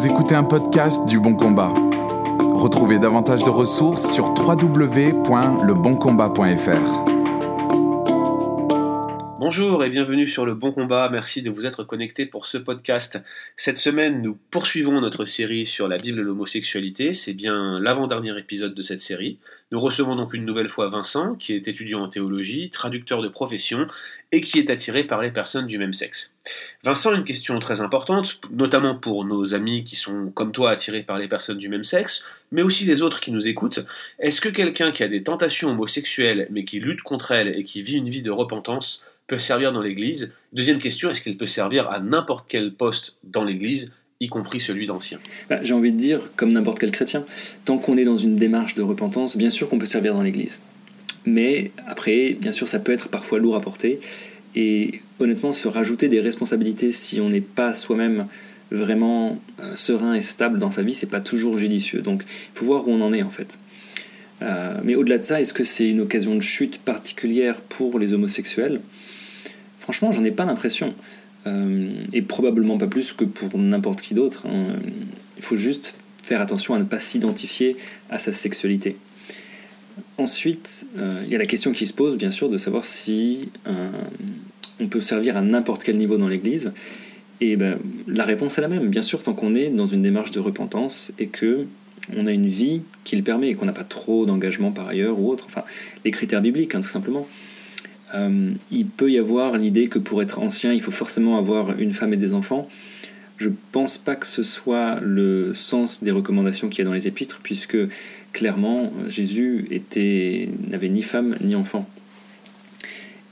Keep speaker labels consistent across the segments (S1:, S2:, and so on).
S1: Vous écoutez un podcast du Bon Combat. Retrouvez davantage de ressources sur www.leboncombat.fr.
S2: Bonjour et bienvenue sur le Bon Combat. Merci de vous être connecté pour ce podcast. Cette semaine, nous poursuivons notre série sur la Bible et l'homosexualité. C'est bien l'avant-dernier épisode de cette série. Nous recevons donc une nouvelle fois Vincent, qui est étudiant en théologie, traducteur de profession et qui est attiré par les personnes du même sexe. Vincent, une question très importante, notamment pour nos amis qui sont comme toi attirés par les personnes du même sexe, mais aussi les autres qui nous écoutent. Est-ce que quelqu'un qui a des tentations homosexuelles mais qui lutte contre elles et qui vit une vie de repentance peut servir dans l'Église Deuxième question, est-ce qu'il peut servir à n'importe quel poste dans l'Église y compris celui d'ancien?
S3: Bah, J'ai envie de dire, comme n'importe quel chrétien, tant qu'on est dans une démarche de repentance, bien sûr qu'on peut servir dans l'Église. Mais après, bien sûr, ça peut être parfois lourd à porter. Et honnêtement, se rajouter des responsabilités si on n'est pas soi-même vraiment euh, serein et stable dans sa vie, c'est pas toujours judicieux. Donc, il faut voir où on en est en fait. Euh, mais au-delà de ça, est-ce que c'est une occasion de chute particulière pour les homosexuels? Franchement, j'en ai pas l'impression. Euh, et probablement pas plus que pour n'importe qui d'autre. hein. Il faut juste faire attention à ne pas s'identifier à sa sexualité. Ensuite, euh, il y a la question qui se pose, bien sûr, de savoir si euh, on peut servir à n'importe quel niveau dans l'Église. Et ben, la réponse est la même, bien sûr, tant qu'on est dans une démarche de repentance et que on a une vie qui le permet et qu'on n'a pas trop d'engagement par ailleurs ou autre. Enfin, les critères bibliques, hein, tout simplement. Euh, il peut y avoir l'idée que pour être ancien, il faut forcément avoir une femme et des enfants. Je pense pas que ce soit le sens des recommandations qu'il y a dans les épîtres, puisque clairement, Jésus n'avait ni femme ni enfant.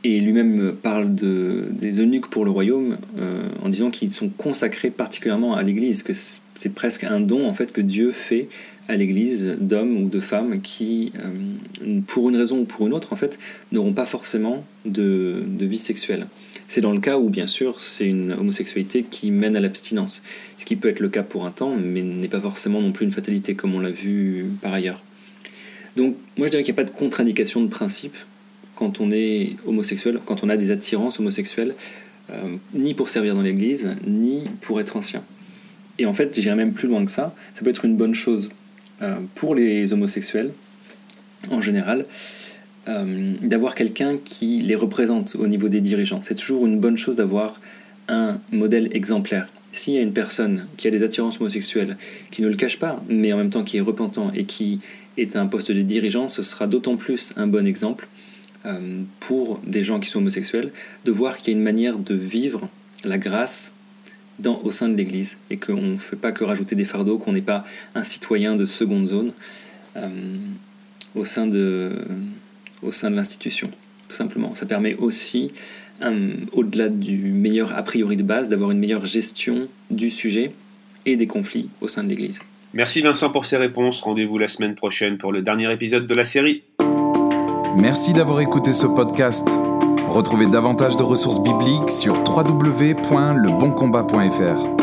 S3: Et lui-même parle de, des eunuques pour le royaume euh, en disant qu'ils sont consacrés particulièrement à l'Église, que c'est presque un don en fait que Dieu fait à l'Église d'hommes ou de femmes qui, euh, pour une raison ou pour une autre, en fait, n'auront pas forcément de vie sexuelle. C'est dans le cas où, bien sûr, c'est une homosexualité qui mène à l'abstinence, ce qui peut être le cas pour un temps, mais n'est pas forcément non plus une fatalité, comme on l'a vu par ailleurs. Donc, moi, je dirais qu'il n'y a pas de contre-indication de principe quand on est homosexuel, quand on a des attirances homosexuelles, euh, ni pour servir dans l'Église, ni pour être ancien. Et en fait, j'irais même plus loin que ça, ça peut être une bonne chose euh, pour les homosexuels, en général, euh, d'avoir quelqu'un qui les représente au niveau des dirigeants. C'est toujours une bonne chose d'avoir un modèle exemplaire. S'il y a une personne qui a des attirances homosexuelles, qui ne le cache pas, mais en même temps qui est repentant et qui est à un poste de dirigeant, ce sera d'autant plus un bon exemple euh, pour des gens qui sont homosexuels de voir qu'il y a une manière de vivre la grâce dans, au sein de l'Église et qu'on ne fait pas que rajouter des fardeaux, qu'on n'est pas un citoyen de seconde zone euh, au sein de, l'institution, tout simplement. Ça permet aussi, euh, au-delà du meilleur a priori de base, d'avoir une meilleure gestion du sujet et des conflits au sein de l'Église.
S2: Merci Vincent pour ces réponses. Rendez-vous la semaine prochaine pour le dernier épisode de la série.
S1: Merci d'avoir écouté ce podcast. Retrouvez davantage de ressources bibliques sur www.leboncombat.fr.